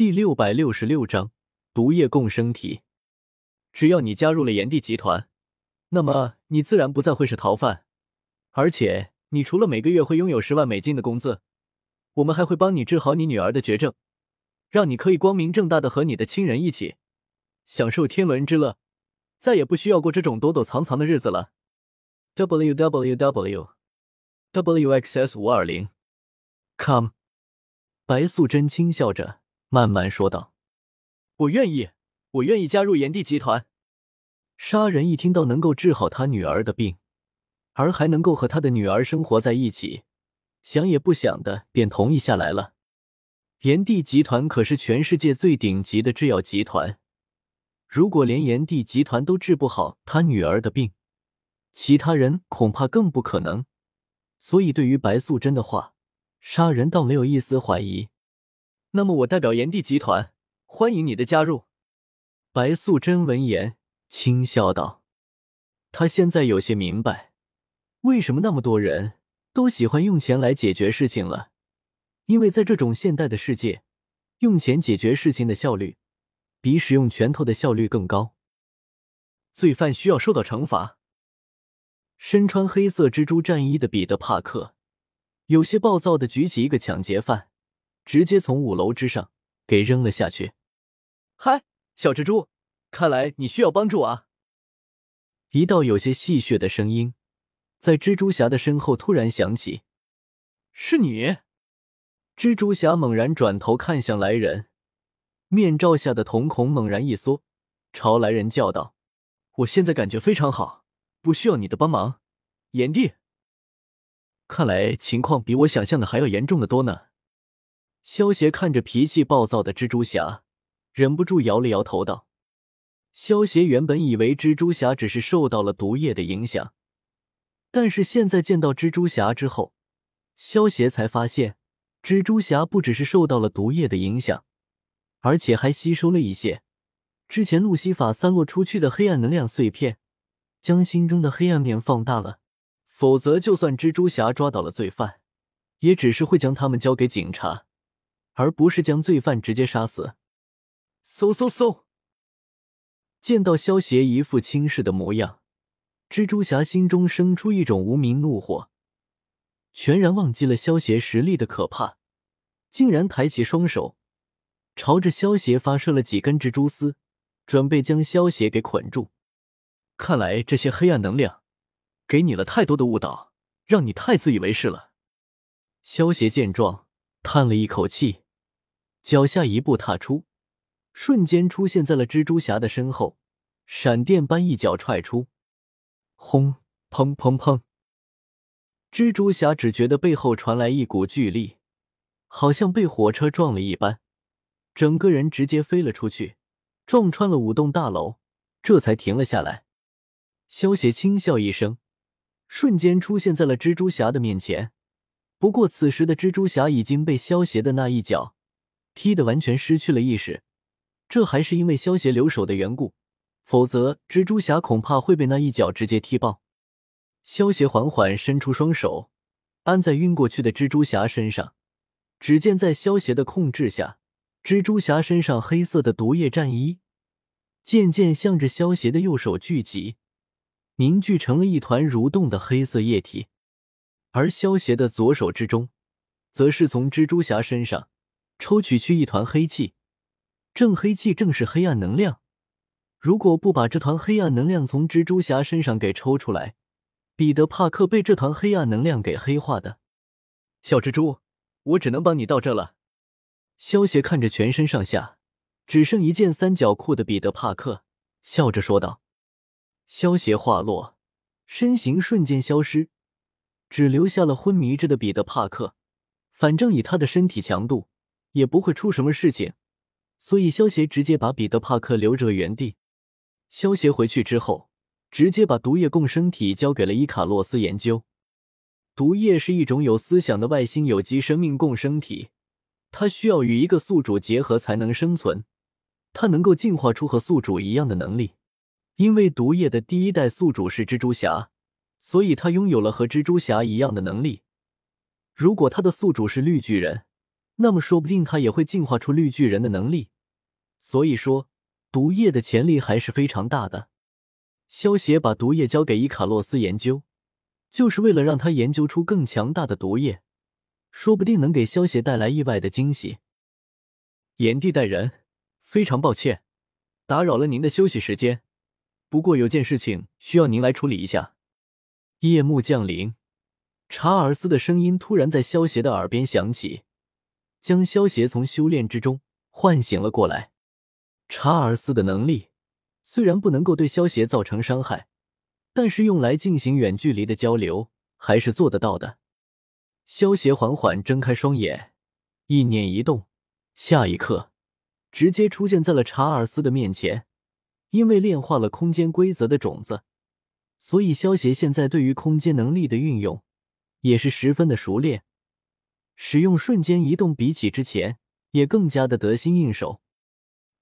第六百六十六章毒液共生体。只要你加入了炎帝集团，那么你自然不再会是逃犯，而且你除了每个月会拥有十万美金的工资，我们还会帮你治好你女儿的绝症，让你可以光明正大的和你的亲人一起享受天伦之乐，再也不需要过这种躲躲藏藏的日子了。w w w w x s 五二零 com，白素贞轻笑着，慢慢说道：“我愿意，我愿意加入炎帝集团。”杀人一听到能够治好他女儿的病，而还能够和他的女儿生活在一起，想也不想的便同意下来了。炎帝集团可是全世界最顶级的制药集团，如果连炎帝集团都治不好他女儿的病，其他人恐怕更不可能。所以，对于白素贞的话，杀人倒没有一丝怀疑。那么，我代表炎帝集团欢迎你的加入。白素贞闻言轻笑道：“她现在有些明白，为什么那么多人都喜欢用钱来解决事情了。因为在这种现代的世界，用钱解决事情的效率比使用拳头的效率更高。罪犯需要受到惩罚。”身穿黑色蜘蛛战衣的彼得·帕克有些暴躁的举起一个抢劫犯，直接从五楼之上给扔了下去。嗨，小蜘蛛，看来你需要帮助啊！一道有些戏谑的声音在蜘蛛侠的身后突然响起。是你？蜘蛛侠猛然转头看向来人，面罩下的瞳孔猛然一缩，朝来人叫道：“我现在感觉非常好。”不需要你的帮忙，炎帝。看来情况比我想象的还要严重的多呢。萧协看着脾气暴躁的蜘蛛侠，忍不住摇了摇头道：“萧协原本以为蜘蛛侠只是受到了毒液的影响，但是现在见到蜘蛛侠之后，萧协才发现，蜘蛛侠不只是受到了毒液的影响，而且还吸收了一些之前路西法散落出去的黑暗能量碎片。”将心中的黑暗面放大了，否则就算蜘蛛侠抓到了罪犯，也只是会将他们交给警察，而不是将罪犯直接杀死。嗖嗖嗖！见到萧协一副轻视的模样，蜘蛛侠心中生出一种无名怒火，全然忘记了萧协实力的可怕，竟然抬起双手，朝着萧协发射了几根蜘蛛丝，准备将萧协给捆住。看来这些黑暗能量给你了太多的误导，让你太自以为是了。萧协见状，叹了一口气，脚下一步踏出，瞬间出现在了蜘蛛侠的身后，闪电般一脚踹出，轰！砰砰砰！蜘蛛侠只觉得背后传来一股巨力，好像被火车撞了一般，整个人直接飞了出去，撞穿了五栋大楼，这才停了下来。萧协轻笑一声，瞬间出现在了蜘蛛侠的面前。不过此时的蜘蛛侠已经被萧协的那一脚踢得完全失去了意识。这还是因为萧协留手的缘故，否则蜘蛛侠恐怕会被那一脚直接踢爆。萧协缓缓伸出双手，按在晕过去的蜘蛛侠身上。只见在萧协的控制下，蜘蛛侠身上黑色的毒液战衣渐渐向着萧协的右手聚集。凝聚成了一团蠕动的黑色液体，而萧协的左手之中，则是从蜘蛛侠身上抽取去一团黑气。正黑气正是黑暗能量，如果不把这团黑暗能量从蜘蛛侠身上给抽出来，彼得·帕克被这团黑暗能量给黑化的。小蜘蛛，我只能帮你到这了。萧协看着全身上下只剩一件三角裤的彼得·帕克，笑着说道。萧协话落，身形瞬间消失，只留下了昏迷着的彼得·帕克。反正以他的身体强度，也不会出什么事情，所以萧协直接把彼得·帕克留着原地。萧协回去之后，直接把毒液共生体交给了伊卡洛斯研究。毒液是一种有思想的外星有机生命共生体，它需要与一个宿主结合才能生存，它能够进化出和宿主一样的能力。因为毒液的第一代宿主是蜘蛛侠，所以他拥有了和蜘蛛侠一样的能力。如果他的宿主是绿巨人，那么说不定他也会进化出绿巨人的能力。所以说，毒液的潜力还是非常大的。萧协把毒液交给伊卡洛斯研究，就是为了让他研究出更强大的毒液，说不定能给萧协带来意外的惊喜。炎帝大人，非常抱歉，打扰了您的休息时间。不过有件事情需要您来处理一下。夜幕降临，查尔斯的声音突然在萧协的耳边响起，将萧协从修炼之中唤醒了过来。查尔斯的能力虽然不能够对萧协造成伤害，但是用来进行远距离的交流还是做得到的。萧协缓缓睁开双眼，意念一动，下一刻直接出现在了查尔斯的面前。因为炼化了空间规则的种子，所以萧协现在对于空间能力的运用也是十分的熟练。使用瞬间移动，比起之前也更加的得心应手。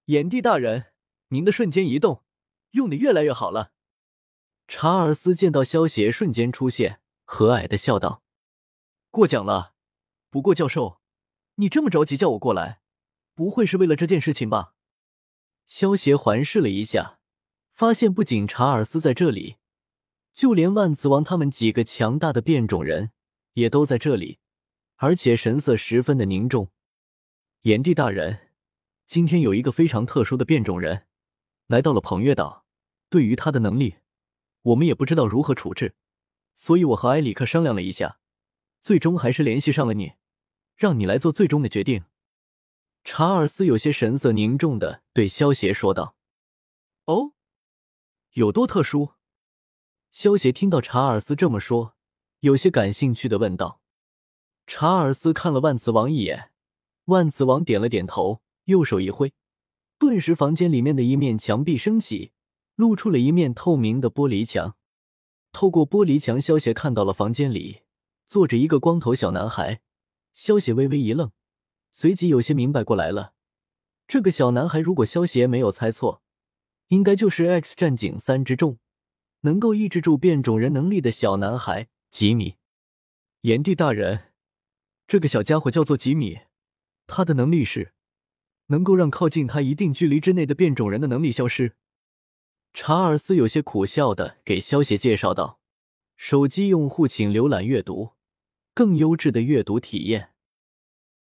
炎帝大人，您的瞬间移动用的越来越好了。查尔斯见到萧协瞬间出现，和蔼的笑道：“过奖了。不过教授，你这么着急叫我过来，不会是为了这件事情吧？”萧协环视了一下，发现不仅查尔斯在这里，就连万磁王他们几个强大的变种人也都在这里，而且神色十分的凝重。炎帝大人，今天有一个非常特殊的变种人来到了彭越岛，对于他的能力，我们也不知道如何处置，所以我和埃里克商量了一下，最终还是联系上了你，让你来做最终的决定。查尔斯有些神色凝重的对萧协说道：“哦，有多特殊？”萧协听到查尔斯这么说，有些感兴趣的问道。查尔斯看了万磁王一眼，万磁王点了点头，右手一挥，顿时房间里面的一面墙壁升起，露出了一面透明的玻璃墙。透过玻璃墙，萧协看到了房间里坐着一个光头小男孩。萧协微微一愣。随即有些明白过来了，这个小男孩如果萧协没有猜错，应该就是《X 战警三》之众能够抑制住变种人能力的小男孩吉米。炎帝大人，这个小家伙叫做吉米，他的能力是能够让靠近他一定距离之内的变种人的能力消失。查尔斯有些苦笑的给消协介绍道：“手机用户请浏览阅读，更优质的阅读体验。”